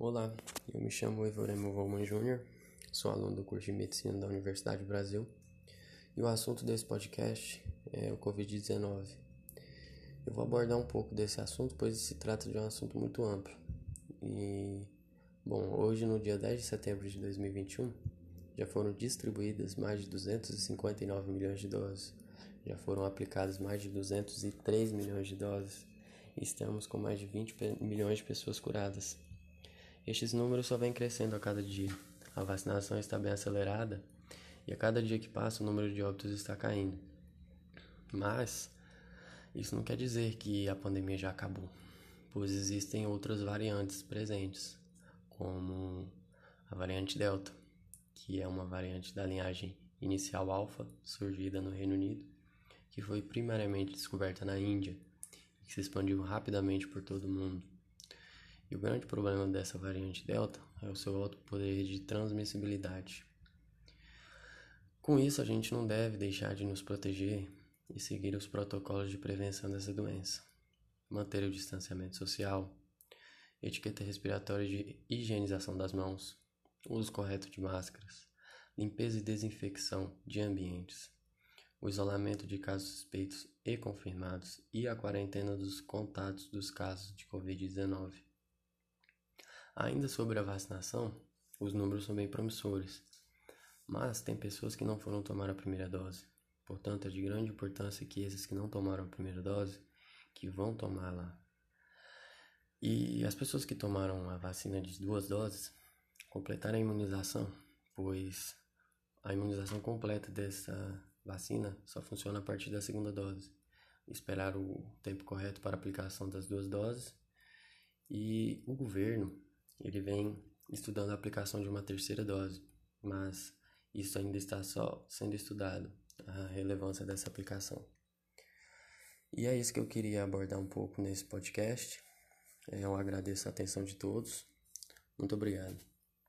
Olá, eu me chamo Evoremo Volman Júnior, sou aluno do curso de Medicina da Universidade do Brasil e o assunto desse podcast é o Covid-19. Eu vou abordar um pouco desse assunto, pois se trata de um assunto muito amplo. E, bom, hoje, no dia 10 de setembro de 2021, já foram distribuídas mais de 259 milhões de doses, já foram aplicadas mais de 203 milhões de doses e estamos com mais de 20 milhões de pessoas curadas. Estes números só vêm crescendo a cada dia. A vacinação está bem acelerada e a cada dia que passa o número de óbitos está caindo. Mas isso não quer dizer que a pandemia já acabou, pois existem outras variantes presentes, como a variante Delta, que é uma variante da linhagem inicial alfa, surgida no Reino Unido, que foi primariamente descoberta na Índia e que se expandiu rapidamente por todo o mundo. E o grande problema dessa variante Delta é o seu alto poder de transmissibilidade. Com isso, a gente não deve deixar de nos proteger e seguir os protocolos de prevenção dessa doença. Manter o distanciamento social, etiqueta respiratória de higienização das mãos, uso correto de máscaras, limpeza e desinfecção de ambientes, o isolamento de casos suspeitos e confirmados e a quarentena dos contatos dos casos de Covid-19. Ainda sobre a vacinação, os números são bem promissores, mas tem pessoas que não foram tomar a primeira dose. Portanto, é de grande importância que esses que não tomaram a primeira dose, que vão tomar lá. E as pessoas que tomaram a vacina de duas doses, completarem a imunização, pois a imunização completa dessa vacina só funciona a partir da segunda dose. Esperar o tempo correto para a aplicação das duas doses. E o governo ele vem estudando a aplicação de uma terceira dose, mas isso ainda está só sendo estudado, a relevância dessa aplicação. E é isso que eu queria abordar um pouco nesse podcast. Eu agradeço a atenção de todos. Muito obrigado.